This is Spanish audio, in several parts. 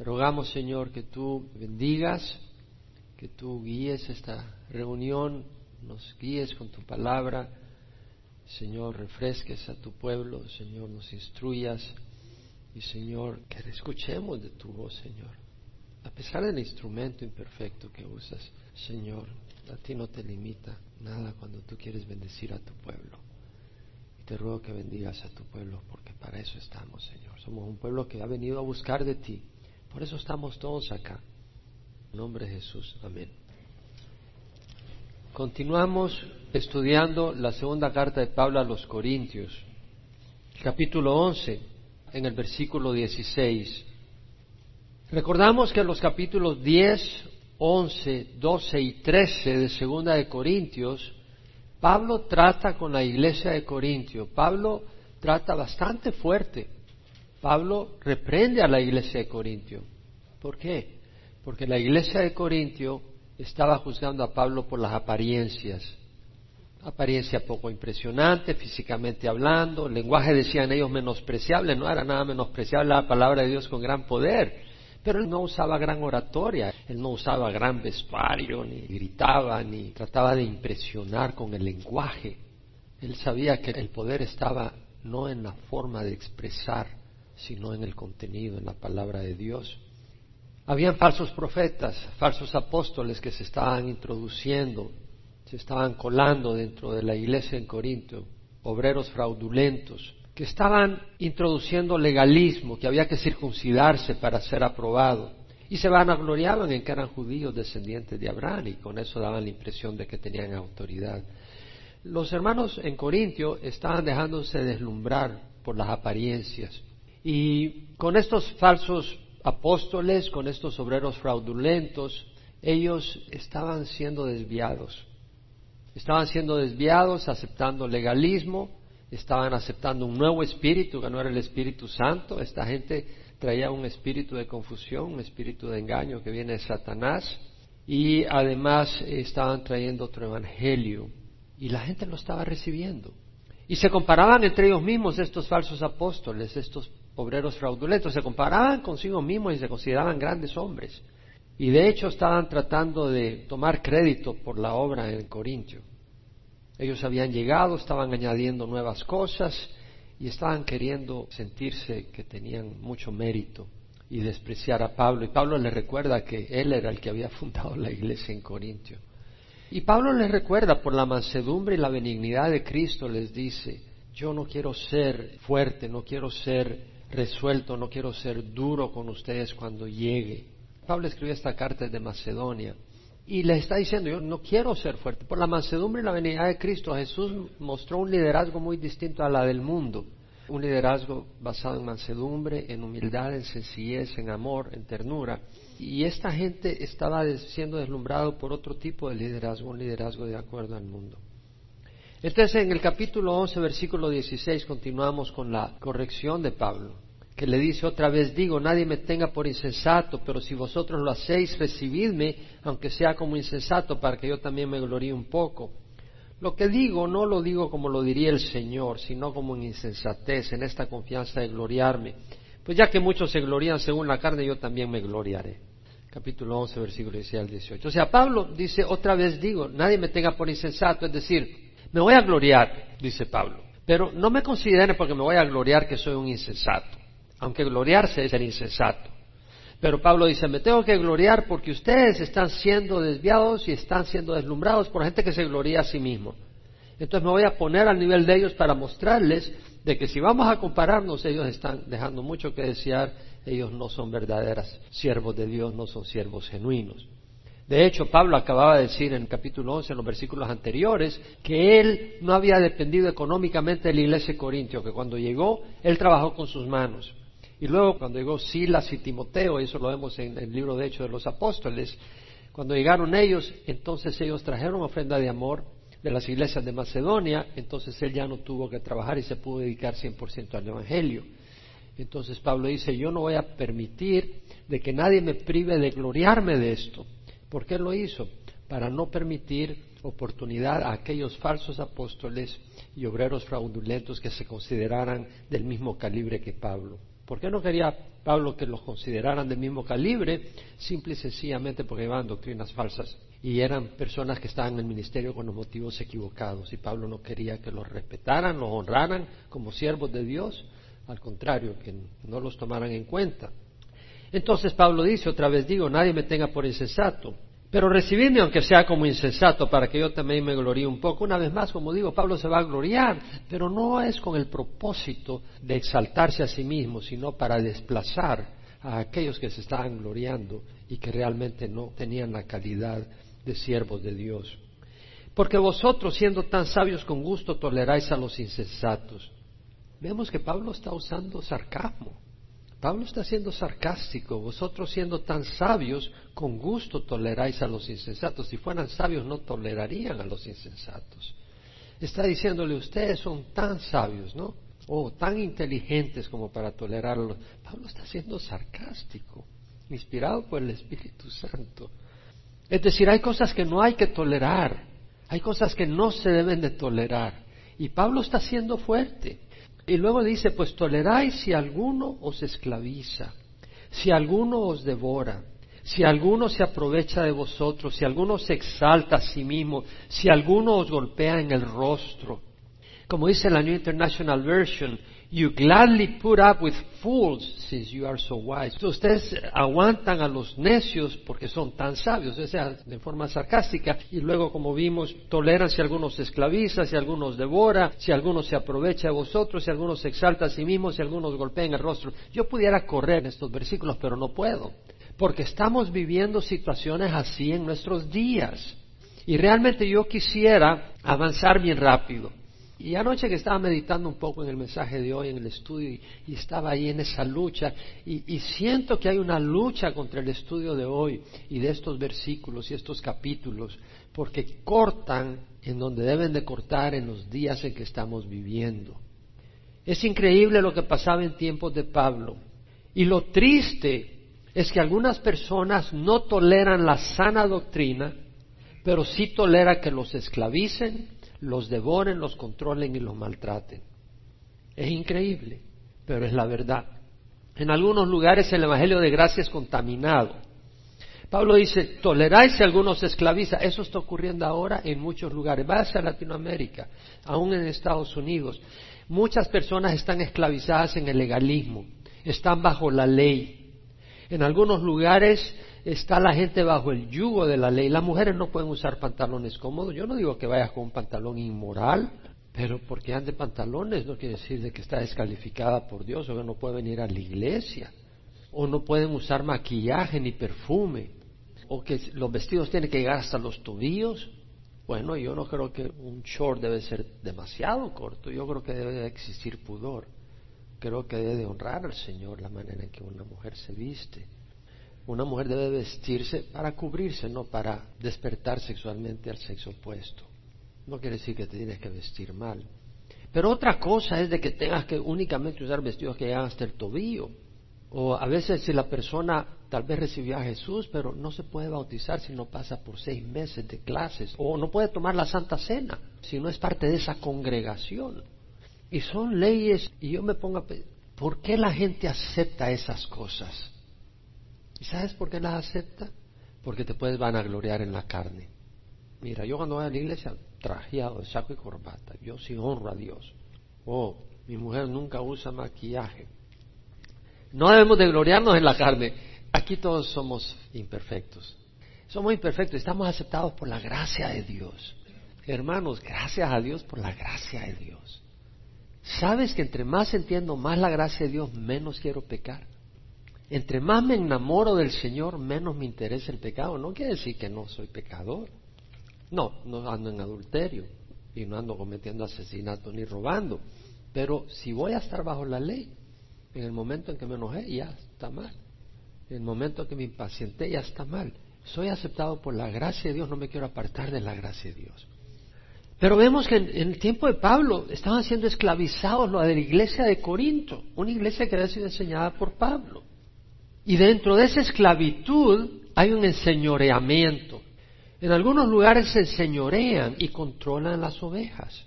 rogamos, Señor, que tú bendigas, que tú guíes esta reunión, nos guíes con tu palabra. Señor, refresques a tu pueblo, Señor, nos instruyas y, Señor, que escuchemos de tu voz, Señor. A pesar del instrumento imperfecto que usas, Señor, a ti no te limita nada cuando tú quieres bendecir a tu pueblo. Y te ruego que bendigas a tu pueblo porque para eso estamos, Señor. Somos un pueblo que ha venido a buscar de ti por eso estamos todos acá. En nombre de Jesús. Amén. Continuamos estudiando la segunda carta de Pablo a los Corintios, capítulo 11, en el versículo 16. Recordamos que en los capítulos 10, 11, 12 y 13 de segunda de Corintios, Pablo trata con la iglesia de Corintio. Pablo trata bastante fuerte Pablo reprende a la iglesia de Corintio. ¿Por qué? Porque la iglesia de Corintio estaba juzgando a Pablo por las apariencias. Apariencia poco impresionante, físicamente hablando, el lenguaje decían ellos menospreciable, no era nada menospreciable la palabra de Dios con gran poder. Pero él no usaba gran oratoria, él no usaba gran vestuario, ni gritaba, ni trataba de impresionar con el lenguaje. Él sabía que el poder estaba no en la forma de expresar, sino en el contenido, en la palabra de Dios. Habían falsos profetas, falsos apóstoles que se estaban introduciendo, se estaban colando dentro de la iglesia en Corinto, obreros fraudulentos, que estaban introduciendo legalismo, que había que circuncidarse para ser aprobado. Y se vanagloriaban en que eran judíos descendientes de Abraham y con eso daban la impresión de que tenían autoridad. Los hermanos en Corintio estaban dejándose deslumbrar por las apariencias y con estos falsos apóstoles, con estos obreros fraudulentos, ellos estaban siendo desviados. Estaban siendo desviados, aceptando legalismo, estaban aceptando un nuevo espíritu que no era el Espíritu Santo. Esta gente traía un espíritu de confusión, un espíritu de engaño que viene de Satanás. Y además estaban trayendo otro evangelio. Y la gente lo estaba recibiendo. Y se comparaban entre ellos mismos estos falsos apóstoles, estos obreros fraudulentos, se comparaban consigo mismos y se consideraban grandes hombres. Y de hecho estaban tratando de tomar crédito por la obra en Corintio. Ellos habían llegado, estaban añadiendo nuevas cosas y estaban queriendo sentirse que tenían mucho mérito y despreciar a Pablo. Y Pablo les recuerda que él era el que había fundado la iglesia en Corintio. Y Pablo les recuerda por la mansedumbre y la benignidad de Cristo, les dice, yo no quiero ser fuerte, no quiero ser resuelto, no quiero ser duro con ustedes cuando llegue. Pablo escribió esta carta de Macedonia y le está diciendo, yo no quiero ser fuerte. Por la mansedumbre y la benignidad de Cristo, Jesús mostró un liderazgo muy distinto a la del mundo. Un liderazgo basado en mansedumbre, en humildad, en sencillez, en amor, en ternura. Y esta gente estaba siendo deslumbrado por otro tipo de liderazgo, un liderazgo de acuerdo al mundo. Entonces, en el capítulo 11, versículo 16, continuamos con la corrección de Pablo, que le dice otra vez, digo, nadie me tenga por insensato, pero si vosotros lo hacéis, recibidme, aunque sea como insensato, para que yo también me gloríe un poco. Lo que digo no lo digo como lo diría el Señor, sino como en insensatez, en esta confianza de gloriarme. Pues ya que muchos se glorían según la carne, yo también me gloriaré. Capítulo 11, versículo 16 al 18. O sea, Pablo dice, otra vez digo, nadie me tenga por insensato, es decir, me voy a gloriar, dice Pablo, pero no me considere porque me voy a gloriar que soy un insensato, aunque gloriarse es ser insensato. Pero Pablo dice, me tengo que gloriar porque ustedes están siendo desviados y están siendo deslumbrados por gente que se gloria a sí mismo. Entonces me voy a poner al nivel de ellos para mostrarles de que si vamos a compararnos, ellos están dejando mucho que desear, ellos no son verdaderas siervos de Dios, no son siervos genuinos. De hecho, Pablo acababa de decir en el capítulo 11, en los versículos anteriores, que él no había dependido económicamente de la iglesia de Corintio, que cuando llegó, él trabajó con sus manos. Y luego, cuando llegó Silas y Timoteo, eso lo vemos en el libro de Hechos de los Apóstoles, cuando llegaron ellos, entonces ellos trajeron ofrenda de amor de las iglesias de Macedonia, entonces él ya no tuvo que trabajar y se pudo dedicar 100% al Evangelio. Entonces Pablo dice, yo no voy a permitir de que nadie me prive de gloriarme de esto. ¿Por qué lo hizo? Para no permitir oportunidad a aquellos falsos apóstoles y obreros fraudulentos que se consideraran del mismo calibre que Pablo. ¿Por qué no quería Pablo que los consideraran del mismo calibre? Simple y sencillamente porque llevaban doctrinas falsas y eran personas que estaban en el ministerio con los motivos equivocados y Pablo no quería que los respetaran, los honraran como siervos de Dios, al contrario, que no los tomaran en cuenta. Entonces Pablo dice, otra vez digo, nadie me tenga por insensato, pero recibidme aunque sea como insensato para que yo también me gloríe un poco. Una vez más, como digo, Pablo se va a gloriar, pero no es con el propósito de exaltarse a sí mismo, sino para desplazar a aquellos que se estaban gloriando y que realmente no tenían la calidad de siervos de Dios. Porque vosotros, siendo tan sabios con gusto, toleráis a los insensatos. Vemos que Pablo está usando sarcasmo. Pablo está siendo sarcástico. Vosotros siendo tan sabios, con gusto toleráis a los insensatos. Si fueran sabios, no tolerarían a los insensatos. Está diciéndole, ustedes son tan sabios, ¿no? O tan inteligentes como para tolerarlos. Pablo está siendo sarcástico, inspirado por el Espíritu Santo. Es decir, hay cosas que no hay que tolerar, hay cosas que no se deben de tolerar. Y Pablo está siendo fuerte. Y luego dice, pues toleráis si alguno os esclaviza, si alguno os devora, si alguno se aprovecha de vosotros, si alguno se exalta a sí mismo, si alguno os golpea en el rostro. Como dice la New International Version, You gladly put up with fools since you are so wise. ustedes aguantan a los necios porque son tan sabios, o sea, de forma sarcástica. Y luego, como vimos, toleran si algunos se esclaviza, si algunos devora, si alguno se aprovecha de vosotros, si alguno se exalta a sí mismo, si algunos golpean el rostro. Yo pudiera correr en estos versículos, pero no puedo. Porque estamos viviendo situaciones así en nuestros días. Y realmente yo quisiera avanzar bien rápido. Y anoche que estaba meditando un poco en el mensaje de hoy, en el estudio, y, estaba ahí en esa lucha, y, siento que hay una lucha contra el estudio de hoy y de estos versículos y estos capítulos, porque cortan en donde deben de cortar en los días en que estamos viviendo. Es increíble lo que pasaba en tiempos de Pablo. Y lo triste es que algunas personas no toleran la sana doctrina, pero sí toleran que los esclavicen, los devoren, los controlen y los maltraten. Es increíble, pero es la verdad. En algunos lugares el Evangelio de gracia es contaminado. Pablo dice, toleráis si algunos esclaviza. Eso está ocurriendo ahora en muchos lugares. Váyase a Latinoamérica, aún en Estados Unidos. Muchas personas están esclavizadas en el legalismo, están bajo la ley. En algunos lugares está la gente bajo el yugo de la ley. Las mujeres no pueden usar pantalones cómodos. Yo no digo que vayas con un pantalón inmoral, pero porque ande pantalones no quiere decir de que está descalificada por Dios o que no puede venir a la iglesia. O no pueden usar maquillaje ni perfume. O que los vestidos tienen que llegar hasta los tobillos. Bueno, yo no creo que un short debe ser demasiado corto. Yo creo que debe de existir pudor. Creo que debe de honrar al Señor la manera en que una mujer se viste. Una mujer debe vestirse para cubrirse, no para despertar sexualmente al sexo opuesto. No quiere decir que te tienes que vestir mal. Pero otra cosa es de que tengas que únicamente usar vestidos que llegan hasta el tobillo. O a veces si la persona tal vez recibió a Jesús, pero no se puede bautizar si no pasa por seis meses de clases. O no puede tomar la Santa Cena si no es parte de esa congregación. Y son leyes, y yo me pongo a ¿por qué la gente acepta esas cosas? ¿Y sabes por qué las acepta? Porque te puedes vanagloriar en la carne. Mira, yo cuando voy a la iglesia, trajeado saco y corbata, yo sí honro a Dios. Oh, mi mujer nunca usa maquillaje. No debemos de gloriarnos en la carne. Aquí todos somos imperfectos. Somos imperfectos, estamos aceptados por la gracia de Dios. Hermanos, gracias a Dios por la gracia de Dios. ¿Sabes que entre más entiendo más la gracia de Dios, menos quiero pecar? Entre más me enamoro del Señor, menos me interesa el pecado. No quiere decir que no soy pecador. No, no ando en adulterio y no ando cometiendo asesinato ni robando. Pero si voy a estar bajo la ley, en el momento en que me enojé, ya está mal. En el momento en que me impacienté, ya está mal. Soy aceptado por la gracia de Dios, no me quiero apartar de la gracia de Dios. Pero vemos que en, el tiempo de Pablo estaban siendo esclavizados los de la iglesia de Corinto, una iglesia que había sido enseñada por Pablo. Y dentro de esa esclavitud hay un enseñoreamiento. En algunos lugares se enseñorean y controlan las ovejas.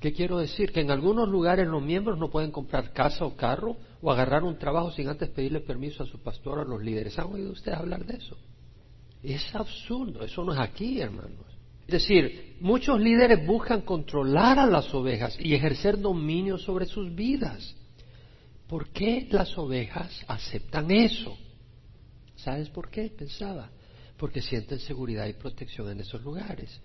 ¿Qué quiero decir? Que en algunos lugares los miembros no pueden comprar casa o carro o agarrar un trabajo sin antes pedirle permiso a su pastor o a los líderes. ¿Han oído ustedes hablar de eso? Es absurdo, eso no es aquí, hermanos. Es decir, muchos líderes buscan controlar a las ovejas y ejercer dominio sobre sus vidas. ¿Por qué las ovejas aceptan eso? ¿Sabes por qué? Pensaba. Porque sienten seguridad y protección en esos lugares.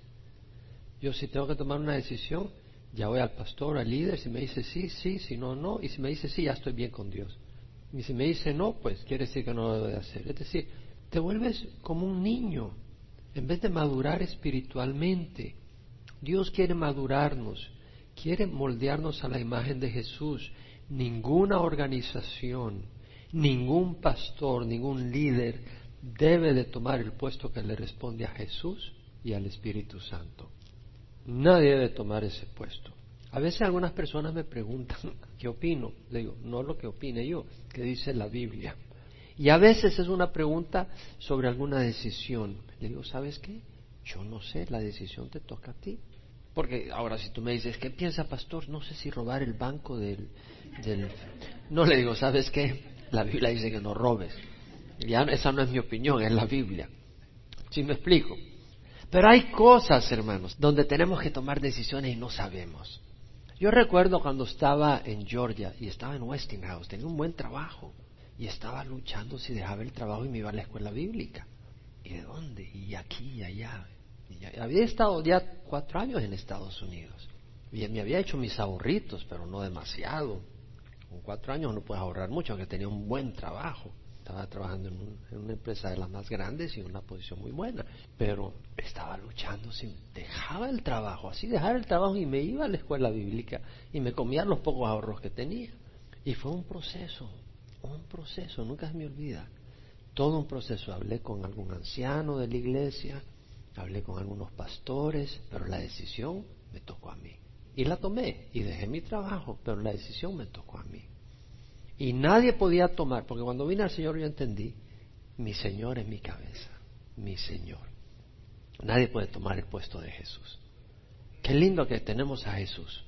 Yo si tengo que tomar una decisión, ya voy al pastor, al líder, si me dice sí, sí, si no, no, y si me dice sí, ya estoy bien con Dios. Y si me dice no, pues quiere decir que no lo debo de hacer. Es decir, te vuelves como un niño, en vez de madurar espiritualmente. Dios quiere madurarnos, quiere moldearnos a la imagen de Jesús. Ninguna organización, ningún pastor, ningún líder debe de tomar el puesto que le responde a Jesús y al Espíritu Santo. Nadie debe tomar ese puesto. A veces algunas personas me preguntan qué opino. Le digo, no lo que opine yo, que dice la Biblia. Y a veces es una pregunta sobre alguna decisión. Le digo, ¿sabes qué? Yo no sé, la decisión te toca a ti. Porque ahora si tú me dices, ¿qué piensa pastor? No sé si robar el banco del... No le digo, ¿sabes qué? La Biblia dice que no robes. Ya esa no es mi opinión, es la Biblia. ¿Sí me explico? Pero hay cosas, hermanos, donde tenemos que tomar decisiones y no sabemos. Yo recuerdo cuando estaba en Georgia y estaba en Westinghouse, tenía un buen trabajo y estaba luchando si dejaba el trabajo y me iba a la escuela bíblica. ¿Y de dónde? Y aquí y allá. Había estado ya cuatro años en Estados Unidos. Y me había hecho mis ahorritos, pero no demasiado. Con cuatro años no puedes ahorrar mucho, aunque tenía un buen trabajo estaba trabajando en, una empresa de las más grandes y en una posición muy buena, pero estaba luchando, si dejaba el trabajo, así dejar el trabajo y me iba a la escuela bíblica y me comía los pocos ahorros que tenía. Y fue un proceso, un proceso, nunca se me olvida, todo un proceso. Hablé con algún anciano de la iglesia, hablé con algunos pastores, pero la decisión me tocó a mí. Y la tomé y dejé mi trabajo, pero la decisión me tocó a mí. Y nadie podía tomar, porque cuando vine al Señor yo entendí, mi Señor es mi cabeza, mi Señor. Nadie puede tomar el puesto de Jesús. Qué lindo que tenemos a Jesús.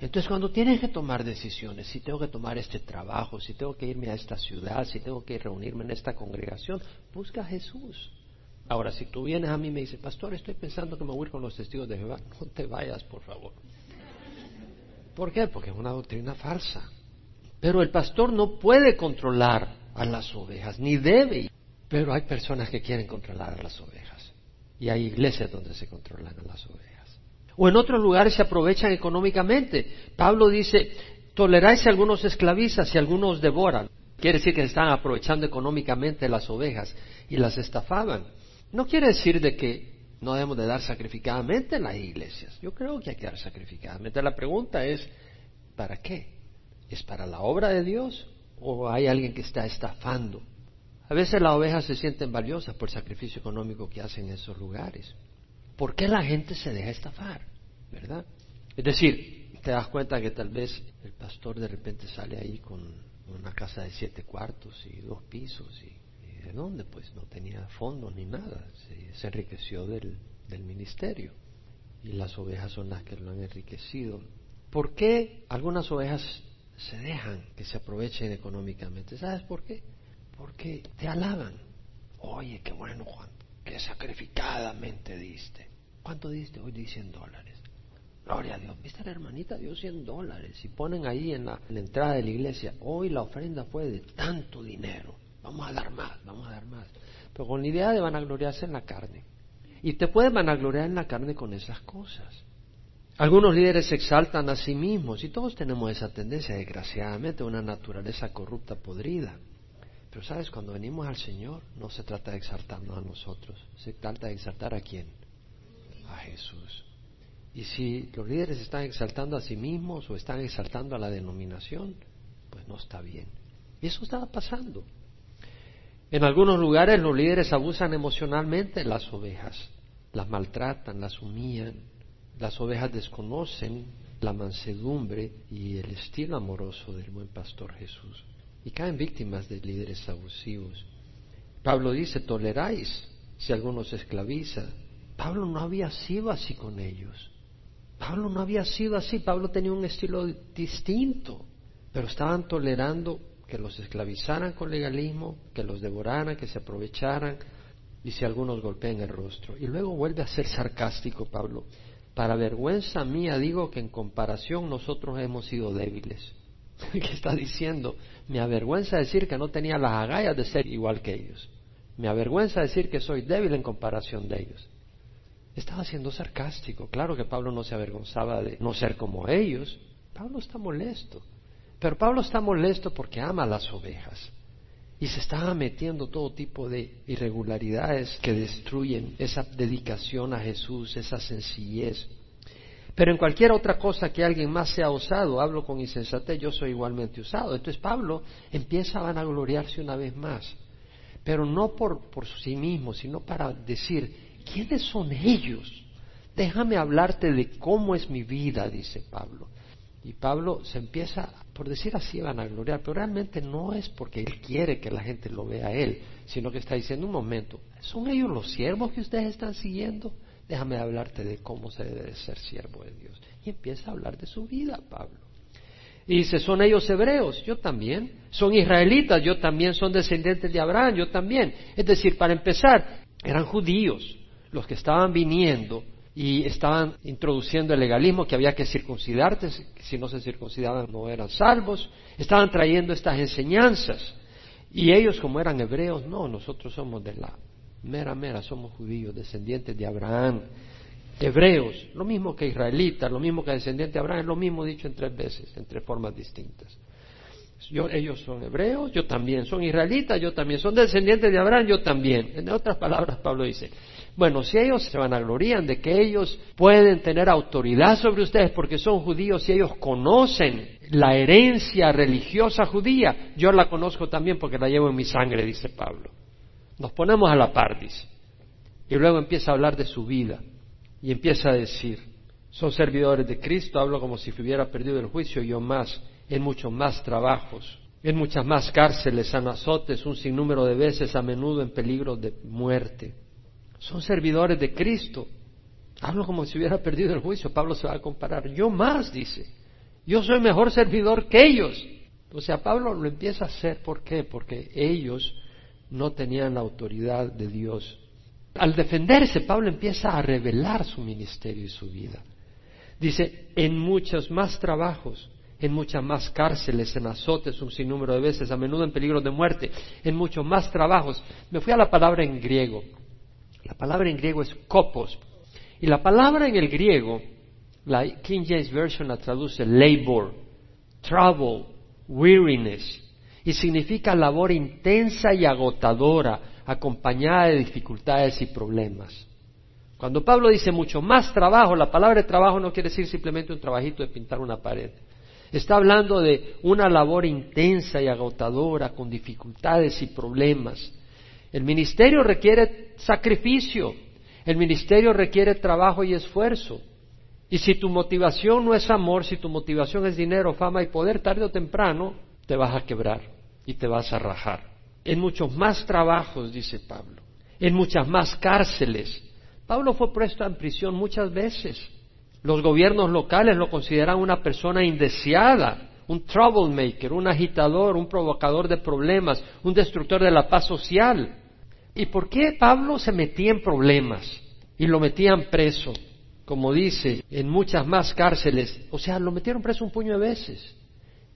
Entonces cuando tienes que tomar decisiones, si tengo que tomar este trabajo, si tengo que irme a esta ciudad, si tengo que reunirme en esta congregación, busca a Jesús. Ahora, si tú vienes a mí y me dices, pastor, estoy pensando que me voy a ir con los testigos de Jehová, no te vayas, por favor. ¿Por qué? Porque es una doctrina falsa. Pero el pastor no puede controlar a las ovejas, ni debe. Pero hay personas que quieren controlar a las ovejas. Y hay iglesias donde se controlan a las ovejas. O en otros lugares se aprovechan económicamente. Pablo dice, toleráis si algunos esclavizan, si algunos devoran. Quiere decir que están aprovechando económicamente las ovejas y las estafaban. No quiere decir de que no debemos de dar sacrificadamente en las iglesias. Yo creo que hay que dar sacrificadamente. La pregunta es, ¿para qué? ¿Es para la obra de Dios o hay alguien que está estafando? A veces las ovejas se sienten valiosas por el sacrificio económico que hacen en esos lugares. ¿Por qué la gente se deja estafar? ¿Verdad? Es decir, te das cuenta que tal vez el pastor de repente sale ahí con una casa de siete cuartos y dos pisos y, ¿de dónde? Pues no tenía fondos ni nada, se, enriqueció del, del ministerio y las ovejas son las que lo han enriquecido. ¿Por qué algunas ovejas se dejan que se aprovechen económicamente. ¿Sabes por qué? Porque te alaban. Oye, qué bueno, Juan, que sacrificadamente diste. ¿Cuánto diste? Hoy di 100 dólares. Gloria a Dios. ¿Viste la hermanita? Dio 100 dólares. Y ponen ahí en la, en la entrada de la iglesia, hoy la ofrenda fue de tanto dinero. Vamos a dar más, vamos a dar más. Pero con la idea de vanagloriarse en la carne. Y te puedes vanagloriar en la carne con esas cosas. Algunos líderes se exaltan a sí mismos y todos tenemos esa tendencia, desgraciadamente, una naturaleza corrupta, podrida. Pero sabes, cuando venimos al Señor no se trata de exaltarnos a nosotros, se trata de exaltar a quién? A Jesús. Y si los líderes están exaltando a sí mismos o están exaltando a la denominación, pues no está bien. Y eso estaba pasando. En algunos lugares los líderes abusan emocionalmente las ovejas, las maltratan, las humillan, las ovejas desconocen la mansedumbre y el estilo amoroso del buen pastor Jesús y caen víctimas de líderes abusivos. Pablo dice, toleráis si alguno se esclaviza. Pablo no había sido así con ellos. Pablo no había sido así. Pablo tenía un estilo distinto. pero estaban tolerando que los esclavizaran con legalismo, que los devoraran, que se aprovecharan, y si algunos golpean el rostro. Y luego vuelve a ser sarcástico Pablo. Para vergüenza mía digo que en comparación nosotros hemos sido débiles. ¿Qué está diciendo? Me avergüenza decir que no tenía las agallas de ser igual que ellos. Me avergüenza decir que soy débil en comparación de ellos. Estaba siendo sarcástico. Claro que Pablo no se avergonzaba de no ser como ellos. Pablo está molesto. Pero Pablo está molesto porque ama las ovejas. Y se estaba metiendo todo tipo de irregularidades que destruyen esa dedicación a Jesús, esa sencillez. Pero en cualquier otra cosa que alguien más sea osado, hablo con insensatez, yo soy igualmente usado. Entonces Pablo empieza a vanagloriarse una vez más, pero no por, por sí mismo, sino para decir, ¿quiénes son ellos? Déjame hablarte de cómo es mi vida, dice Pablo. Y Pablo se empieza, por decir así, a vanagloriar, pero realmente no es porque él quiere que la gente lo vea a él, sino que está diciendo un momento, ¿son ellos los siervos que ustedes están siguiendo? Déjame hablarte de cómo se debe de ser siervo de Dios. Y empieza a hablar de su vida, Pablo. Y dice, ¿son ellos hebreos? Yo también. ¿Son israelitas? Yo también. ¿Son descendientes de Abraham? Yo también. Es decir, para empezar, eran judíos los que estaban viniendo y estaban introduciendo el legalismo que había que circuncidarte, si no se circuncidaban no eran salvos, estaban trayendo estas enseñanzas. Y ellos como eran hebreos, no, nosotros somos de la mera, mera, somos judíos, descendientes de Abraham, hebreos, lo mismo que israelitas, lo mismo que descendientes de Abraham, es lo mismo dicho en tres veces, en tres formas distintas. ellos son hebreos, yo también, son israelitas, yo también, son descendientes de Abraham, yo también. En otras palabras, Pablo dice, bueno, si ellos se van a gloriar de que ellos pueden tener autoridad sobre ustedes porque son judíos y ellos conocen la herencia religiosa judía, yo la conozco también porque la llevo en mi sangre, dice Pablo. Nos ponemos a la par, dice. Y luego empieza a hablar de su vida y empieza a decir, son servidores de Cristo, hablo como si hubiera perdido el juicio, yo más, en muchos más trabajos, en muchas más cárceles, en azotes, un sinnúmero de veces, a menudo en peligro de muerte son servidores de Cristo. Hablo como si hubiera perdido el juicio. Pablo se va a comparar. Yo más, dice. Yo soy mejor servidor que ellos. O sea, Pablo lo empieza a hacer. ¿Por qué? Porque ellos no tenían la autoridad de Dios. Al defenderse, Pablo empieza a revelar su ministerio y su vida. Dice, en muchos más trabajos, en muchas más cárceles, en azotes un sinnúmero de veces, a menudo en peligro de muerte, en muchos más trabajos. Me fui a la palabra en griego. La palabra en griego es kopos. Y la palabra en el griego, la King James Version la traduce labor, trouble, weariness. Y significa labor intensa y agotadora, acompañada de dificultades y problemas. Cuando Pablo dice mucho más trabajo, la palabra trabajo no quiere decir simplemente un trabajito de pintar una pared. Está hablando de una labor intensa y agotadora, con dificultades y problemas. El ministerio requiere sacrificio, el ministerio requiere trabajo y esfuerzo. Y si tu motivación no es amor, si tu motivación es dinero, fama y poder, tarde o temprano te vas a quebrar y te vas a rajar. En muchos más trabajos, dice Pablo, en muchas más cárceles. Pablo fue puesto en prisión muchas veces. Los gobiernos locales lo consideran una persona indeseada, un troublemaker, un agitador, un provocador de problemas, un destructor de la paz social. ¿Y por qué Pablo se metía en problemas y lo metían preso? Como dice, en muchas más cárceles. O sea, lo metieron preso un puño de veces.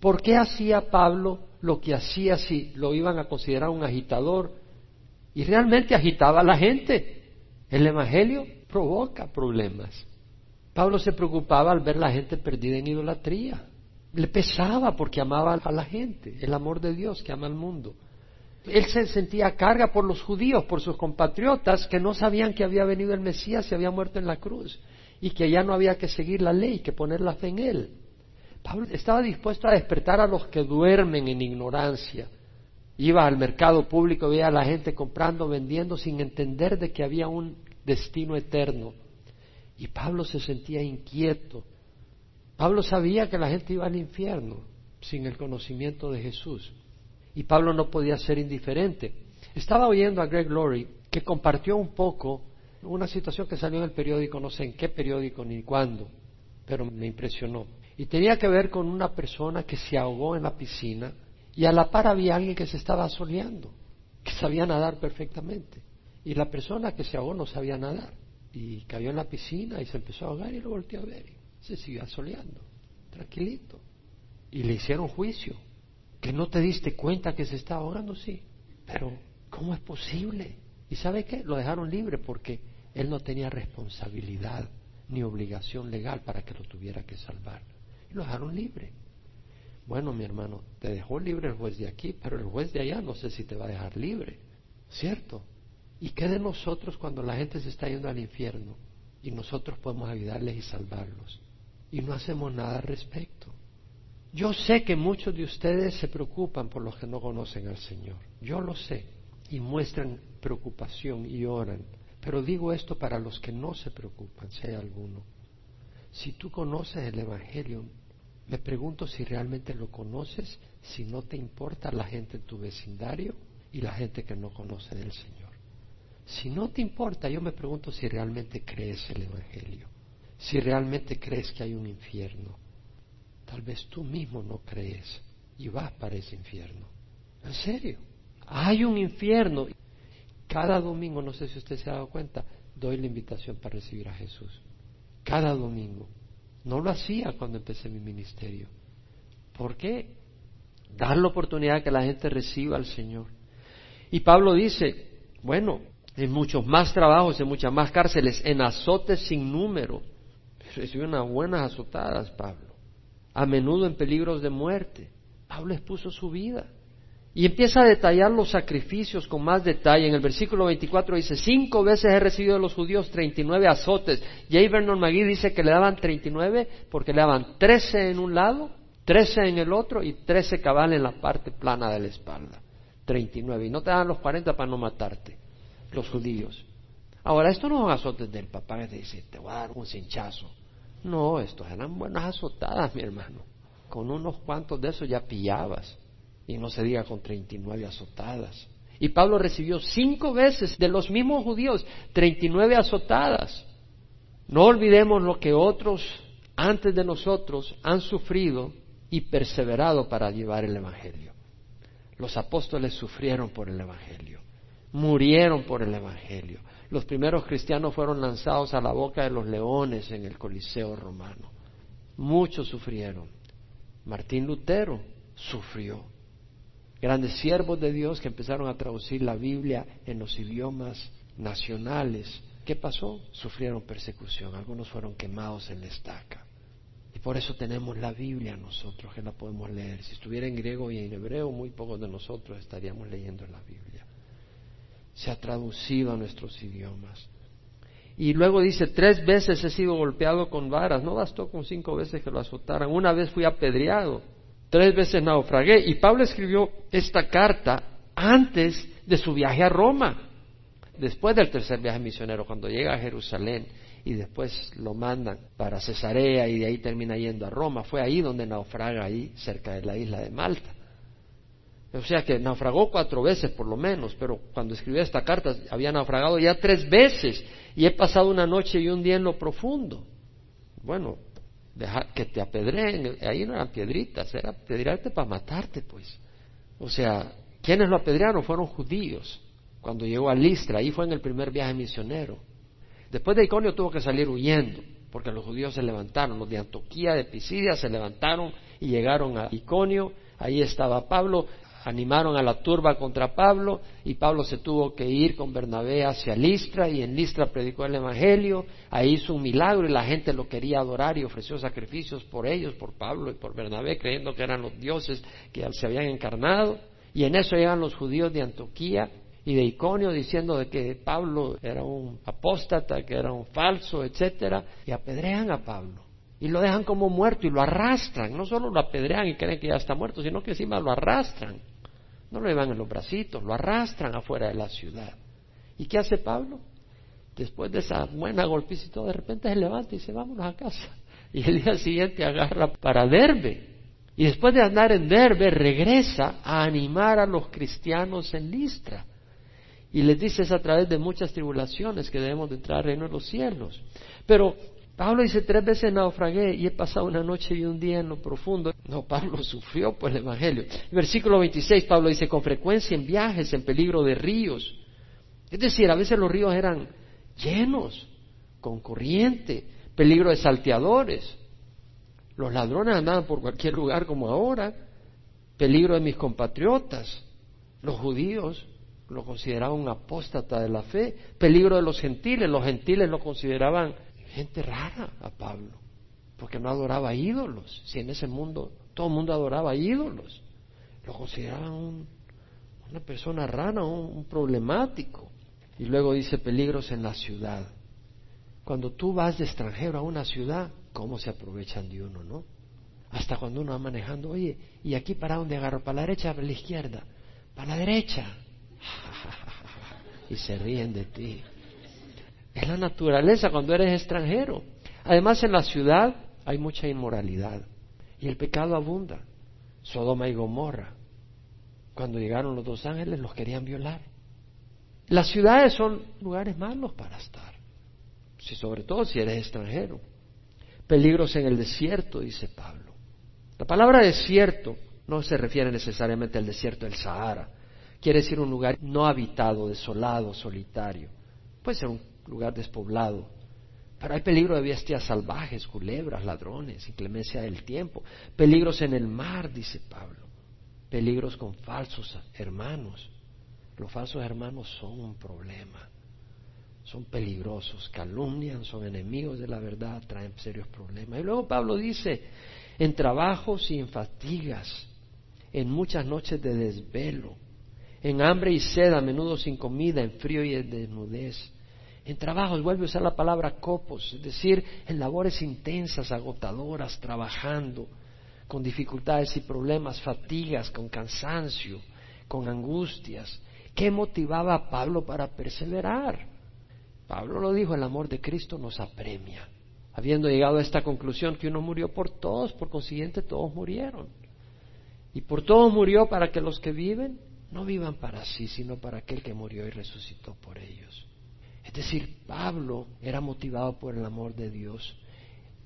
¿Por qué hacía Pablo lo que hacía si lo iban a considerar un agitador? Y realmente agitaba a la gente. El Evangelio provoca problemas. Pablo se preocupaba al ver a la gente perdida en idolatría. Le pesaba porque amaba a la gente, el amor de Dios que ama al mundo él se sentía carga por los judíos, por sus compatriotas que no sabían que había venido el Mesías y había muerto en la cruz y que ya no había que seguir la ley, que poner la fe en él. Pablo estaba dispuesto a despertar a los que duermen en ignorancia. Iba al mercado público, veía a la gente comprando, vendiendo sin entender de que había un destino eterno. Y Pablo se sentía inquieto. Pablo sabía que la gente iba al infierno sin el conocimiento de Jesús y Pablo no podía ser indiferente. Estaba oyendo a Greg Laurie que compartió un poco una situación que salió en el periódico, no sé en qué periódico ni cuándo, pero me impresionó. Y tenía que ver con una persona que se ahogó en la piscina y a la par había alguien que se estaba soleando, que sabía nadar perfectamente. Y la persona que se ahogó no sabía nadar. Y cayó en la piscina y se empezó a ahogar y lo volteó a ver. Y se siguió asoleando, tranquilito. Y le hicieron juicio. Que no te diste cuenta que se estaba ahogando, sí. Pero, ¿cómo es posible? ¿Y sabe qué? Lo dejaron libre porque él no tenía responsabilidad ni obligación legal para que lo tuviera que salvar. Y lo dejaron libre. Bueno, mi hermano, te dejó libre el juez de aquí, pero el juez de allá no sé si te va a dejar libre. ¿Cierto? ¿Y qué de nosotros cuando la gente se está yendo al infierno y nosotros podemos ayudarles y salvarlos? Y no hacemos nada al respecto. Yo sé que muchos de ustedes se preocupan por los que no conocen al Señor. Yo lo sé. Y muestran preocupación y oran. Pero digo esto para los que no se preocupan, si hay alguno. Si tú conoces el Evangelio, me pregunto si realmente lo conoces, si no te importa la gente en tu vecindario y la gente que no conoce del Señor. Si no te importa, yo me pregunto si realmente crees el Evangelio, si realmente crees que hay un infierno. Tal vez tú mismo no crees y vas para ese infierno. En serio, hay un infierno. Cada domingo, no sé si usted se ha dado cuenta, doy la invitación para recibir a Jesús. Cada domingo. No lo hacía cuando empecé mi ministerio. ¿Por qué? Dar la oportunidad que la gente reciba al Señor. Y Pablo dice, bueno, en muchos más trabajos, en muchas más cárceles, en azotes sin número. Recibió unas buenas azotadas, Pablo. A menudo en peligros de muerte. Pablo expuso su vida. Y empieza a detallar los sacrificios con más detalle. En el versículo 24 dice, cinco veces he recibido de los judíos 39 azotes. J. Vernon McGee dice que le daban 39 porque le daban 13 en un lado, 13 en el otro y 13 cabal en la parte plana de la espalda. 39. Y no te dan los 40 para no matarte, los judíos. Ahora, esto no son azotes del papá que te dice, te voy a dar un cinchazo. No, estos eran buenas azotadas, mi hermano. Con unos cuantos de esos ya pillabas y no se diga con treinta y nueve azotadas. Y Pablo recibió cinco veces de los mismos judíos treinta y nueve azotadas. No olvidemos lo que otros antes de nosotros han sufrido y perseverado para llevar el Evangelio. Los apóstoles sufrieron por el Evangelio, murieron por el Evangelio. Los primeros cristianos fueron lanzados a la boca de los leones en el Coliseo romano. Muchos sufrieron. Martín Lutero sufrió grandes siervos de Dios que empezaron a traducir la Biblia en los idiomas nacionales. ¿Qué pasó? Sufrieron persecución, algunos fueron quemados en la estaca. Y por eso tenemos la Biblia nosotros, que la podemos leer. Si estuviera en griego y en hebreo, muy pocos de nosotros estaríamos leyendo la Biblia. Se ha traducido a nuestros idiomas. Y luego dice, tres veces he sido golpeado con varas, no bastó con cinco veces que lo azotaran, una vez fui apedreado tres veces naufragué. Y Pablo escribió esta carta antes de su viaje a Roma, después del tercer viaje misionero, cuando llega a Jerusalén y después lo mandan para Cesarea y de ahí termina yendo a Roma. Fue ahí donde naufraga, ahí cerca de la isla de Malta. O sea que naufragó cuatro veces por lo menos, pero cuando escribió esta carta había naufragado ya tres veces y he pasado una noche y un día en lo profundo. Bueno, que te apedreen, ahí no eran piedritas, era apedrearte para matarte, pues. O sea, quienes lo apedrearon fueron judíos. Cuando llegó a Listra, ahí fue en el primer viaje misionero. Después de Iconio tuvo que salir huyendo, porque los judíos se levantaron, los de Antoquía, de Pisidia, se levantaron y llegaron a Iconio. Ahí estaba Pablo, animaron a la turba contra Pablo y Pablo se tuvo que ir con Bernabé hacia Listra y en Listra predicó el Evangelio, ahí hizo un milagro y la gente lo quería adorar y ofreció sacrificios por ellos, por Pablo y por Bernabé, creyendo que eran los dioses que se habían encarnado. Y en eso llegan los judíos de Antioquía y de Iconio diciendo de que Pablo era un apóstata, que era un falso, etcétera, y apedrean a Pablo y lo dejan como muerto y lo arrastran. No solo lo apedrean y creen que ya está muerto, sino que encima lo arrastran. No lo llevan en los bracitos, lo arrastran afuera de la ciudad. ¿Y qué hace Pablo? Después de esa buena golpiza y todo, de repente se levanta y dice, vámonos a casa. Y el día siguiente agarra para Derbe. Y después de andar en Derbe, regresa a animar a los cristianos en Listra. Y les dice es a través de muchas tribulaciones que debemos de entrar al reino de los cielos. Pero Pablo dice, tres veces naufragué y he pasado una noche y un día en lo profundo. No, Pablo sufrió por el Evangelio. versículo 26, Pablo dice, con frecuencia en viajes, en peligro de ríos. Es decir, a veces los ríos eran llenos, con corriente, peligro de salteadores. Los ladrones andaban por cualquier lugar como ahora. Peligro de mis compatriotas. Los judíos lo consideraban un apóstata de la fe. Peligro de los gentiles. Los gentiles lo consideraban gente rara a Pablo, porque no adoraba ídolos. Si en ese mundo todo el mundo adoraba ídolos, lo consideraban una persona rara, un problemático. Y luego dice peligros en la ciudad. Cuando tú vas de extranjero a una ciudad, ¿cómo se aprovechan de uno, no? Hasta cuando uno va manejando, oye, ¿y aquí para dónde agarro? ¿Para la derecha para la izquierda? Para la derecha. y se ríen de ti. Es la naturaleza cuando eres extranjero. Además, en la ciudad hay mucha inmoralidad y el pecado abunda. Sodoma y Gomorra. Cuando llegaron los dos ángeles los querían violar. Las ciudades son lugares malos para estar si sobre todo si eres extranjero. Peligros en el desierto, dice Pablo. La palabra desierto no se refiere necesariamente al desierto del Sahara. Quiere decir un lugar no habitado, desolado, solitario. Puede ser un lugar despoblado. Pero hay peligro de bestias salvajes, culebras, ladrones, inclemencia del tiempo. Peligros en el mar, dice Pablo. Peligros con falsos hermanos. Los falsos hermanos son un problema son peligrosos, calumnian, son enemigos de la verdad, traen serios problemas. Y luego Pablo dice, en trabajos y en fatigas, en muchas noches de desvelo, en hambre y sed, a menudo sin comida, en frío y en desnudez. En trabajos, vuelve a usar la palabra copos, es decir, en labores intensas, agotadoras, trabajando, con dificultades y problemas, fatigas, con cansancio, con angustias. ¿Qué motivaba a Pablo para perseverar? Pablo lo dijo, el amor de Cristo nos apremia. Habiendo llegado a esta conclusión que uno murió por todos, por consiguiente todos murieron. Y por todos murió para que los que viven no vivan para sí, sino para aquel que murió y resucitó por ellos. Es decir, Pablo era motivado por el amor de Dios.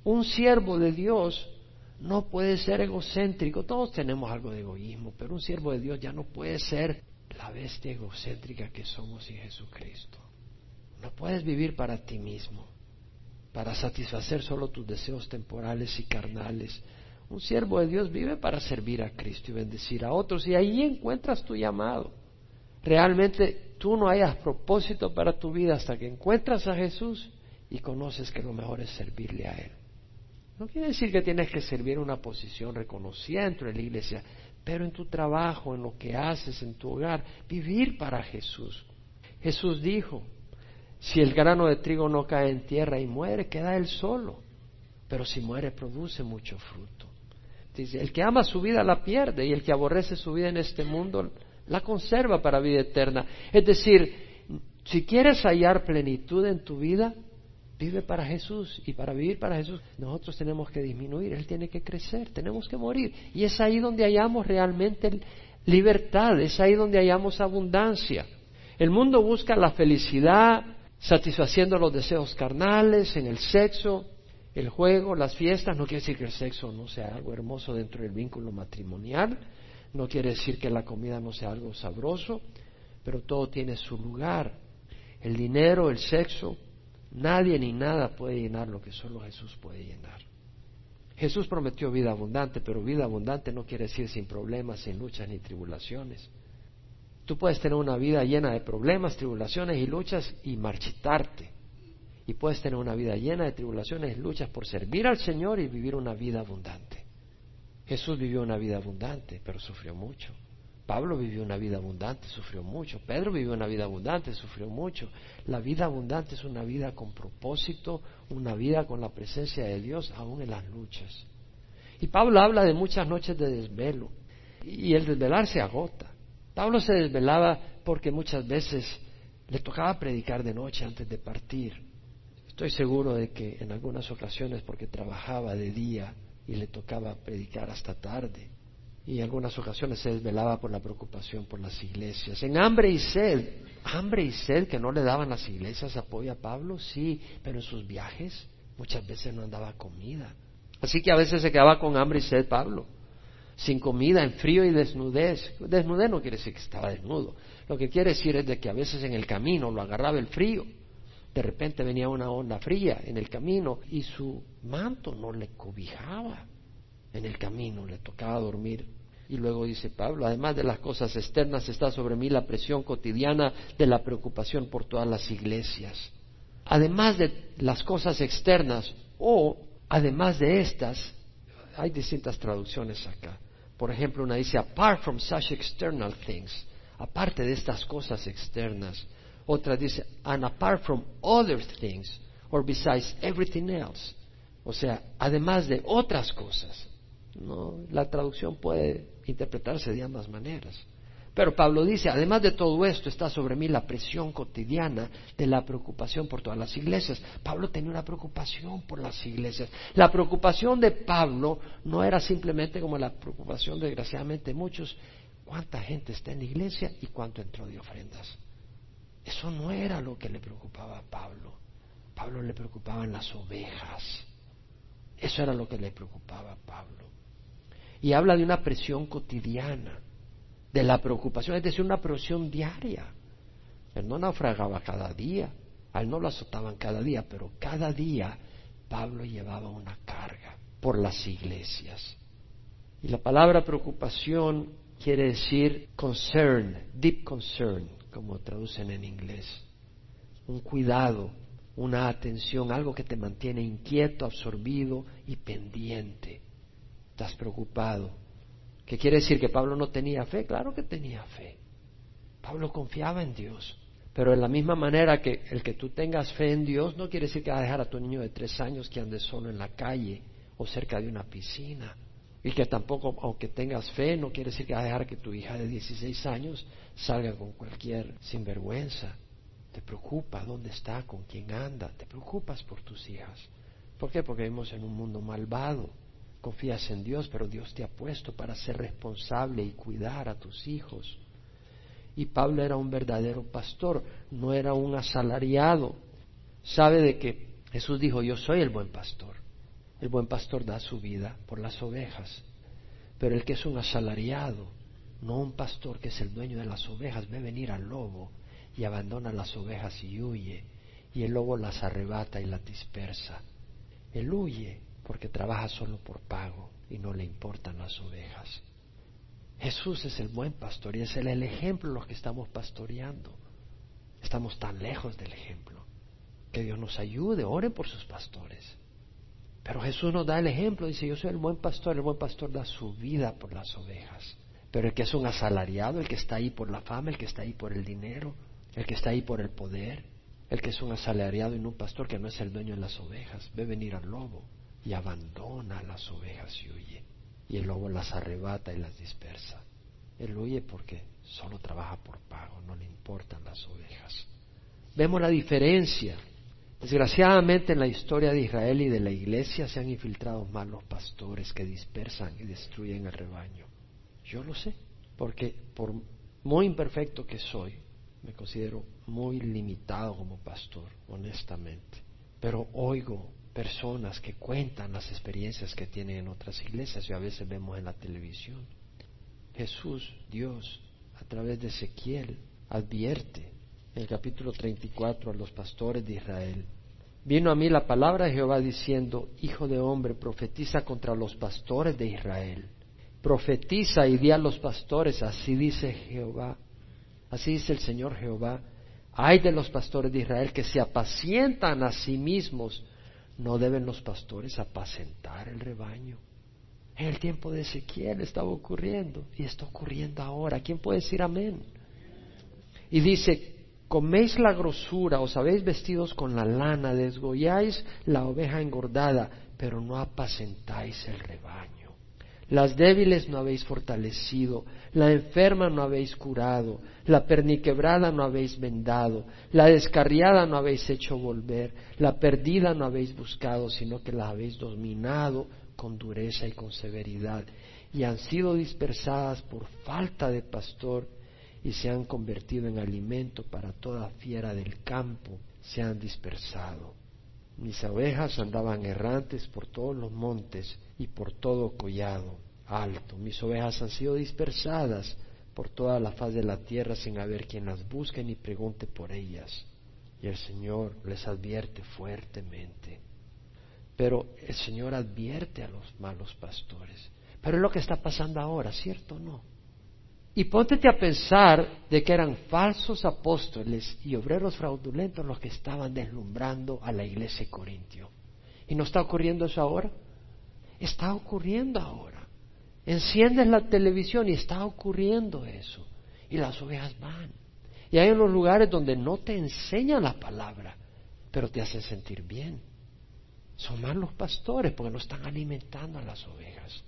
Un siervo de Dios no puede ser egocéntrico. Todos tenemos algo de egoísmo, pero un siervo de Dios ya no puede ser la bestia egocéntrica que somos en Jesucristo. No puedes vivir para ti mismo, para satisfacer solo tus deseos temporales y carnales. Un siervo de Dios vive para servir a Cristo y bendecir a otros y ahí encuentras tu llamado. Realmente tú no hayas propósito para tu vida hasta que encuentras a Jesús y conoces que lo mejor es servirle a Él. No quiere decir que tienes que servir una posición reconocida dentro de la iglesia, pero en tu trabajo, en lo que haces, en tu hogar, vivir para Jesús. Jesús dijo, si el grano de trigo no cae en tierra y muere, queda él solo. Pero si muere, produce mucho fruto. Dice, el que ama su vida la pierde y el que aborrece su vida en este mundo la conserva para vida eterna. Es decir, si quieres hallar plenitud en tu vida, vive para Jesús. Y para vivir para Jesús, nosotros tenemos que disminuir, Él tiene que crecer, tenemos que morir. Y es ahí donde hallamos realmente libertad, es ahí donde hallamos abundancia. El mundo busca la felicidad, satisfaciendo los deseos carnales, en el sexo, el juego, las fiestas. No quiere decir que el sexo no sea algo hermoso dentro del vínculo matrimonial, no quiere decir que la comida no sea algo sabroso, pero todo tiene su lugar. El dinero, el sexo, nadie ni nada puede llenar lo que solo Jesús puede llenar. Jesús prometió vida abundante, pero vida abundante no quiere decir sin problemas, sin luchas ni tribulaciones. Tú puedes tener una vida llena de problemas, tribulaciones y luchas y marchitarte. Y puedes tener una vida llena de tribulaciones luchas por servir al Señor y vivir una vida abundante. Jesús vivió una vida abundante, pero sufrió mucho. Pablo vivió una vida abundante, sufrió mucho. Pedro vivió una vida abundante, sufrió mucho. La vida abundante es una vida con propósito, una vida con la presencia de Dios, aún en las luchas. Y Pablo habla de muchas noches de desvelo. Y el desvelarse agota. Pablo se desvelaba porque muchas veces le tocaba predicar de noche antes de partir. Estoy seguro de que en algunas ocasiones porque trabajaba de día y le tocaba predicar hasta tarde. Y en algunas ocasiones se desvelaba por la preocupación por las iglesias. En hambre y sed, hambre y sed que no le daban las iglesias apoyo a Pablo, sí, pero en sus viajes Muchas veces no andaba comida. Así que a veces se quedaba con hambre y sed Pablo, sin comida, en frío y desnudez. Desnudez no quiere decir que estaba desnudo. Lo que quiere decir es de que a veces en el camino lo agarraba el frío. De repente venía una onda fría en el camino y su manto no le cobijaba. En el camino le tocaba dormir y luego dice Pablo, además de las cosas externas está sobre mí la presión cotidiana de la preocupación por todas las iglesias. Además de las cosas externas o además de estas, hay distintas traducciones acá. Por ejemplo, una dice, apart from such external things, aparte de estas cosas externas. Otra dice, and apart from other things, or besides everything else. O sea, además de otras cosas. No, la traducción puede interpretarse de ambas maneras. Pero Pablo dice, además de todo esto, está sobre mí la presión cotidiana de la preocupación por todas las iglesias. Pablo tenía una preocupación por las iglesias. La preocupación de Pablo no era simplemente como la preocupación, desgraciadamente, de muchos, cuánta gente está en la iglesia y cuánto entró de ofrendas. Eso no era lo que le preocupaba a Pablo. Pablo le preocupaban las ovejas. Eso era lo que le preocupaba a Pablo y habla de una presión cotidiana, de la preocupación, es decir, una presión diaria. Él no naufragaba cada día, a él no lo azotaban cada día, pero cada día Pablo llevaba una carga por las iglesias. Y la palabra preocupación quiere decir concern, deep concern, como traducen en inglés. Un cuidado, una atención, algo que te mantiene inquieto, absorbido y pendiente estás preocupado. ¿Qué quiere decir que Pablo no tenía fe? Claro que tenía fe. Pablo confiaba en Dios. Pero de la misma manera que el que tú tengas fe en Dios no quiere decir que vas a dejar a tu niño de tres años que ande solo en la calle o cerca de una piscina. Y que tampoco, aunque tengas fe, no quiere decir que vas a dejar que tu hija de 16 años salga con cualquier sinvergüenza. Te preocupa dónde está, con quién anda, te preocupas por tus hijas. ¿Por qué? Porque vivimos en un mundo malvado confías en Dios, pero Dios te ha puesto para ser responsable y cuidar a tus hijos. Y Pablo era un verdadero pastor, no era un asalariado. Sabe de que Jesús dijo, yo soy el buen pastor. El buen pastor da su vida por las ovejas. Pero el que es un asalariado, no un pastor que es el dueño de las ovejas, ve venir al lobo y abandona las ovejas y huye. Y el lobo las arrebata y las dispersa. Él huye porque trabaja solo por pago y no le importan las ovejas. Jesús es el buen pastor y es el, el ejemplo los que estamos pastoreando. Estamos tan lejos del ejemplo. Que Dios nos ayude, ore por sus pastores. Pero Jesús nos da el ejemplo, dice, yo soy el buen pastor, el buen pastor da su vida por las ovejas. Pero el que es un asalariado, el que está ahí por la fama, el que está ahí por el dinero, el que está ahí por el poder, el que es un asalariado y no un pastor que no es el dueño de las ovejas, ve venir al lobo y abandona las ovejas y huye. Y el lobo las arrebata y las dispersa. Él huye porque solo trabaja por pago, no le importan las ovejas. Vemos la diferencia. Desgraciadamente en la historia de Israel y de la iglesia se han infiltrado malos pastores que dispersan y destruyen el rebaño. Yo lo sé, porque por muy imperfecto que soy, me considero muy limitado como pastor, honestamente. Pero oigo personas que cuentan las experiencias que tienen en otras iglesias y a veces vemos en la televisión. Jesús, Dios, a través de Ezequiel, advierte en el capítulo 34 a los pastores de Israel. Vino a mí la palabra de Jehová diciendo, Hijo de hombre, profetiza contra los pastores de Israel. Profetiza y di a los pastores, así dice Jehová, así dice el Señor Jehová. Hay de los pastores de Israel que se apacientan a sí mismos ¿No deben los pastores apacentar el rebaño? En el tiempo de Ezequiel estaba ocurriendo y está ocurriendo ahora. ¿Quién puede decir amén? Y dice, coméis la grosura, os habéis vestidos con la lana, desgolláis la oveja engordada, pero no apacentáis el rebaño. Las débiles no habéis fortalecido, la enferma no habéis curado, la perniquebrada no habéis vendado, la descarriada no habéis hecho volver, la perdida no habéis buscado, sino que la habéis dominado con dureza y con severidad, y han sido dispersadas por falta de pastor y se han convertido en alimento para toda fiera del campo, se han dispersado. Mis ovejas andaban errantes por todos los montes y por todo collado alto. Mis ovejas han sido dispersadas por toda la faz de la tierra sin haber quien las busque ni pregunte por ellas. Y el Señor les advierte fuertemente. Pero el Señor advierte a los malos pastores. Pero es lo que está pasando ahora, ¿cierto o no? Y póntete a pensar de que eran falsos apóstoles y obreros fraudulentos los que estaban deslumbrando a la iglesia de Corintio. ¿Y no está ocurriendo eso ahora? Está ocurriendo ahora. Enciendes la televisión y está ocurriendo eso. Y las ovejas van. Y hay unos lugares donde no te enseñan la palabra, pero te hacen sentir bien. Son malos pastores porque no están alimentando a las ovejas.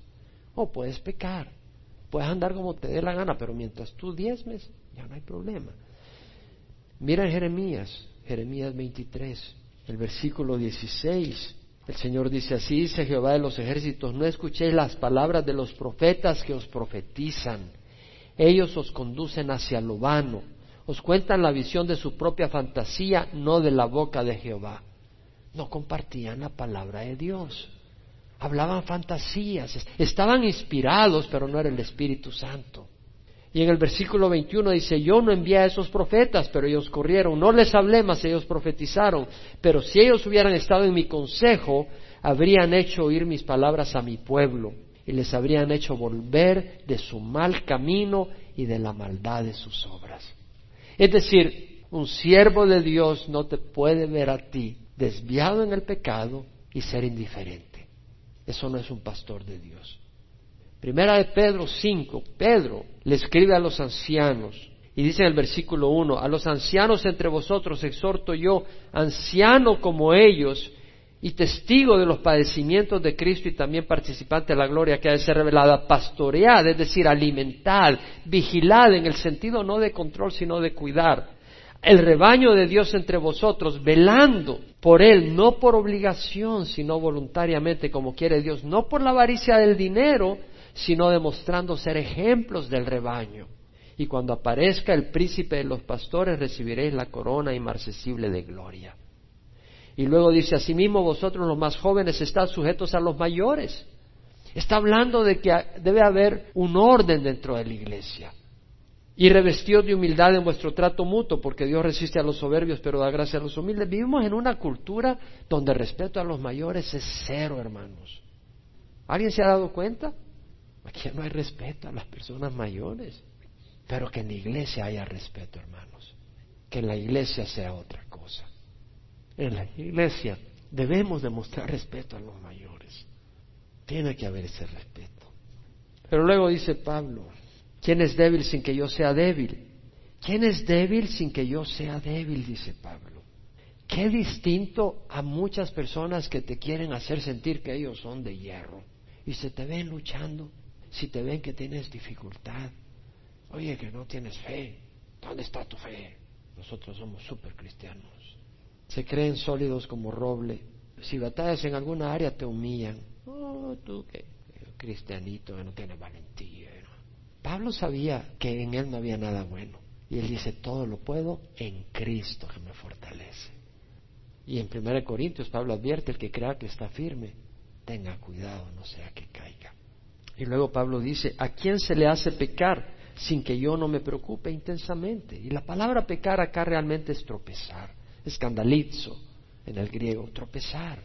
O puedes pecar, puedes andar como te dé la gana, pero mientras tú diezmes, ya no hay problema. Mira en Jeremías, Jeremías 23, el versículo 16. El Señor dice así, dice Jehová de los ejércitos, no escuchéis las palabras de los profetas que os profetizan. Ellos os conducen hacia lo vano, os cuentan la visión de su propia fantasía, no de la boca de Jehová. No compartían la palabra de Dios. Hablaban fantasías, estaban inspirados, pero no era el Espíritu Santo. Y en el versículo 21 dice, yo no envié a esos profetas, pero ellos corrieron. No les hablé, mas ellos profetizaron. Pero si ellos hubieran estado en mi consejo, habrían hecho oír mis palabras a mi pueblo y les habrían hecho volver de su mal camino y de la maldad de sus obras. Es decir, un siervo de Dios no te puede ver a ti desviado en el pecado y ser indiferente. Eso no es un pastor de Dios. Primera de Pedro 5, Pedro le escribe a los ancianos y dice en el versículo 1, a los ancianos entre vosotros exhorto yo, anciano como ellos y testigo de los padecimientos de Cristo y también participante de la gloria que ha de ser revelada, pastoread, es decir, alimentad, vigilad en el sentido no de control sino de cuidar el rebaño de Dios entre vosotros, velando por él, no por obligación, sino voluntariamente, como quiere Dios, no por la avaricia del dinero, sino demostrando ser ejemplos del rebaño. Y cuando aparezca el príncipe de los pastores, recibiréis la corona inmarcesible de gloria. Y luego dice, asimismo vosotros los más jóvenes estad sujetos a los mayores. Está hablando de que debe haber un orden dentro de la iglesia. Y revestió de humildad en vuestro trato mutuo, porque Dios resiste a los soberbios, pero da gracia a los humildes. Vivimos en una cultura donde el respeto a los mayores es cero, hermanos. ¿Alguien se ha dado cuenta? Aquí no hay respeto a las personas mayores, pero que en la iglesia haya respeto, hermanos. Que en la iglesia sea otra cosa. En la iglesia debemos demostrar respeto a los mayores. Tiene que haber ese respeto. Pero luego dice Pablo, ¿quién es débil sin que yo sea débil? ¿Quién es débil sin que yo sea débil? Dice Pablo. Qué distinto a muchas personas que te quieren hacer sentir que ellos son de hierro y se te ven luchando si te ven que tienes dificultad, oye, que no tienes fe, ¿dónde está tu fe? Nosotros somos súper cristianos. Se creen sólidos como roble. Si batallas en alguna área te humillan. Oh, tú que cristianito que no tienes valentía. Pablo sabía que en él no había nada bueno. Y él dice, todo lo puedo en Cristo que me fortalece. Y en 1 Corintios Pablo advierte, el que crea que está firme, tenga cuidado, no sea que caiga. Y luego Pablo dice, ¿a quién se le hace pecar sin que yo no me preocupe intensamente? Y la palabra pecar acá realmente es tropezar, escandalizo en el griego, tropezar.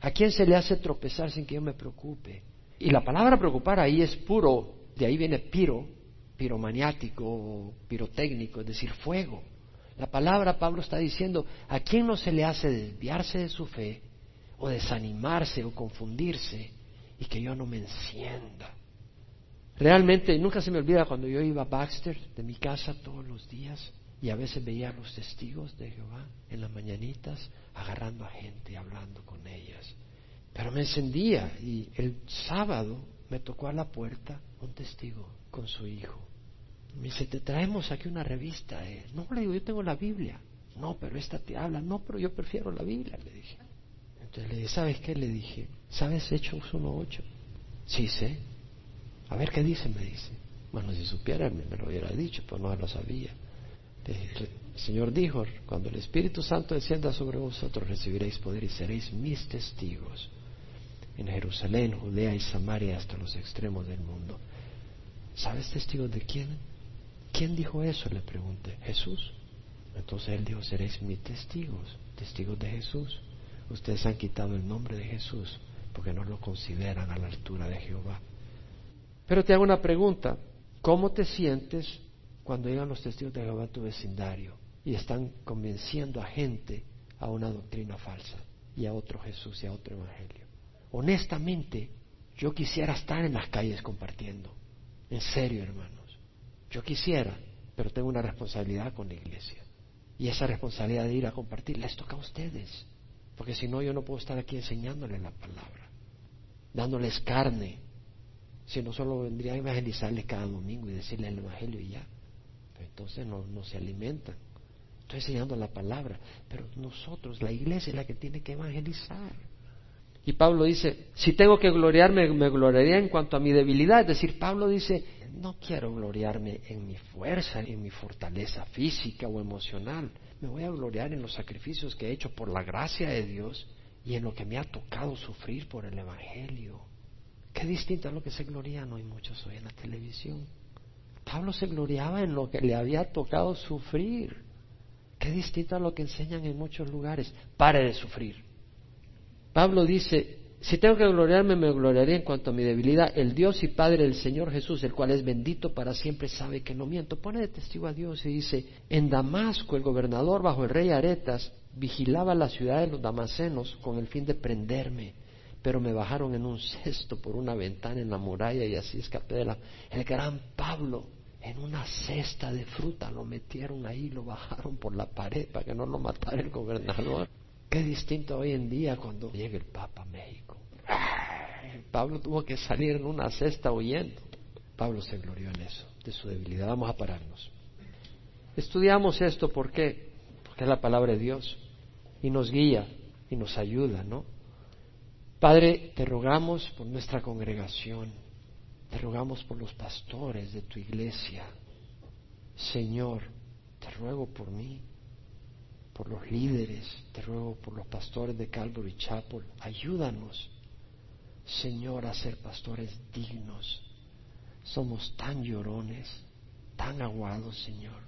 ¿A quién se le hace tropezar sin que yo me preocupe? Y la palabra preocupar ahí es puro, de ahí viene piro, piromaniático o pirotécnico, es decir, fuego. La palabra Pablo está diciendo, ¿a quién no se le hace desviarse de su fe o desanimarse o confundirse y que yo no me encienda. Realmente nunca se me olvida cuando yo iba a Baxter de mi casa todos los días y a veces veía a los testigos de Jehová en las mañanitas agarrando a gente y hablando con ellas. Pero me encendía y el sábado me tocó a la puerta un testigo con su hijo. Me dice, te traemos aquí una revista. Eh. No, le digo, yo tengo la Biblia. No, pero esta te habla. No, pero yo prefiero la Biblia, le dije. Entonces le dije, ¿sabes qué? Le dije, ¿sabes Hechos 1.8? Sí, sé. A ver qué dice, me dice. Bueno, si supiera me, lo hubiera dicho, pero no lo sabía. El Señor dijo, cuando el Espíritu Santo descienda sobre vosotros, recibiréis poder y seréis mis testigos en Jerusalén, Judea y Samaria hasta los extremos del mundo. ¿Sabes testigos de quién? ¿Quién dijo eso? Le pregunté. Jesús. Entonces él dijo, seréis mis testigos, testigos de Jesús. Ustedes han quitado el nombre de Jesús porque no lo consideran a la altura de Jehová. Pero te hago una pregunta. ¿Cómo te sientes cuando llegan los testigos de Jehová a tu vecindario y están convenciendo a gente a una doctrina falsa y a otro Jesús y a otro Evangelio? Honestamente, yo quisiera estar en las calles compartiendo. En serio, hermanos. Yo quisiera, pero tengo una responsabilidad con la iglesia. Y esa responsabilidad de ir a compartir les toca a ustedes. Porque si no, yo no puedo estar aquí enseñándoles la palabra, dándoles carne. Si no, solo vendría a evangelizarles cada domingo y decirles el evangelio y ya. Pero entonces no, no se alimentan. Estoy enseñando la palabra. Pero nosotros, la iglesia, es la que tiene que evangelizar. Y Pablo dice, si tengo que gloriarme, me gloriaría en cuanto a mi debilidad. Es decir, Pablo dice, no quiero gloriarme en mi fuerza, en mi fortaleza física o emocional. Me voy a gloriar en los sacrificios que he hecho por la gracia de Dios y en lo que me ha tocado sufrir por el Evangelio. Qué distinto a lo que se glorian hoy muchos hoy en la televisión. Pablo se gloriaba en lo que le había tocado sufrir. Qué distinto a lo que enseñan en muchos lugares. Pare de sufrir. Pablo dice, si tengo que gloriarme, me gloriaré en cuanto a mi debilidad. El Dios y Padre del Señor Jesús, el cual es bendito para siempre, sabe que no miento. Pone de testigo a Dios y dice, en Damasco el gobernador bajo el rey Aretas vigilaba la ciudad de los damasenos con el fin de prenderme, pero me bajaron en un cesto por una ventana en la muralla y así escapé de la... El gran Pablo en una cesta de fruta lo metieron ahí, lo bajaron por la pared para que no lo matara el gobernador. Qué distinto hoy en día cuando llega el Papa a México. Pablo tuvo que salir en una cesta huyendo. Pablo se glorió en eso, de su debilidad. Vamos a pararnos. Estudiamos esto porque porque es la palabra de Dios y nos guía y nos ayuda, ¿no? Padre, te rogamos por nuestra congregación, te rogamos por los pastores de tu iglesia. Señor, te ruego por mí, por los líderes, te ruego por los pastores de Calvary Chapel, ayúdanos, Señor, a ser pastores dignos. Somos tan llorones, tan aguados, Señor.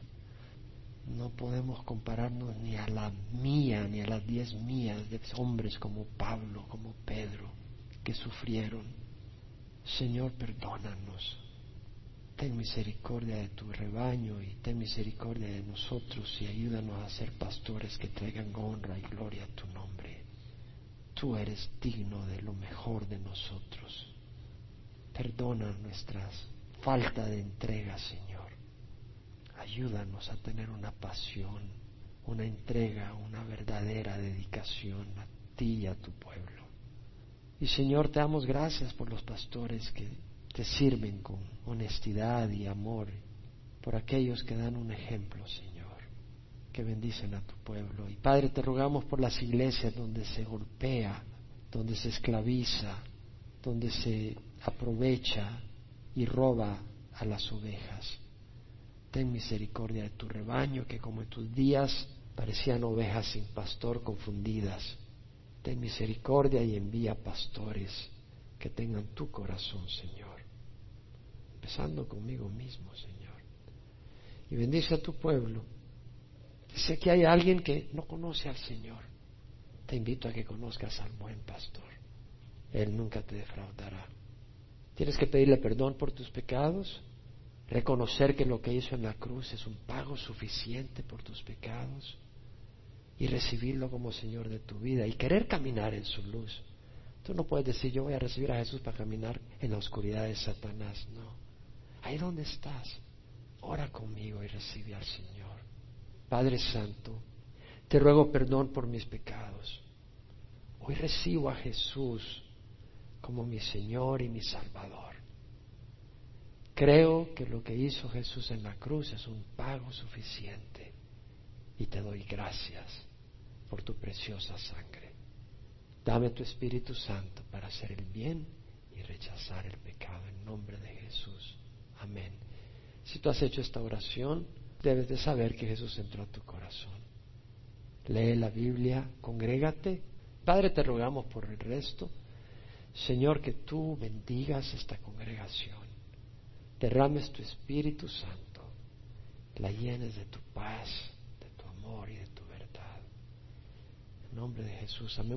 No podemos compararnos ni a la mía, ni a las diez mías de hombres como Pablo, como Pedro, que sufrieron. Señor, perdónanos ten misericordia de tu rebaño y ten misericordia de nosotros y ayúdanos a ser pastores que traigan honra y gloria a tu nombre. Tú eres digno de lo mejor de nosotros. Perdona nuestras falta de entrega, Señor. Ayúdanos a tener una pasión, una entrega, una verdadera dedicación a ti y a tu pueblo. Y Señor, te damos gracias por los pastores que te sirven con honestidad y amor, por aquellos que dan un ejemplo, Señor, que bendicen a tu pueblo. Y Padre, te rogamos por las iglesias donde se golpea, donde se esclaviza, donde se aprovecha y roba a las ovejas. Ten misericordia de tu rebaño, que como en tus días parecían ovejas sin pastor confundidas. Ten misericordia y envía pastores que tengan tu corazón, Señor conmigo mismo, Señor. Y bendice a tu pueblo. Sé que hay alguien que no conoce al Señor. Te invito a que conozcas al buen pastor. Él nunca te defraudará. Tienes que pedirle perdón por tus pecados, reconocer que lo que hizo en la cruz es un pago suficiente por tus pecados y recibirlo como Señor de tu vida y querer caminar en su luz. Tú no puedes decir yo voy a recibir a Jesús para caminar en la oscuridad de Satanás, no. Ahí donde estás, ora conmigo y recibe al Señor. Padre Santo, te ruego perdón por mis pecados. Hoy recibo a Jesús como mi Señor y mi Salvador. Creo que lo que hizo Jesús en la cruz es un pago suficiente y te doy gracias por tu preciosa sangre. Dame tu Espíritu Santo para hacer el bien y rechazar el pecado en nombre de Jesús. Amén. Si tú has hecho esta oración, debes de saber que Jesús entró a tu corazón. Lee la Biblia, congrégate. Padre, te rogamos por el resto. Señor, que tú bendigas esta congregación. Derrames tu Espíritu Santo. La llenes de tu paz, de tu amor y de tu verdad. En nombre de Jesús. Amén.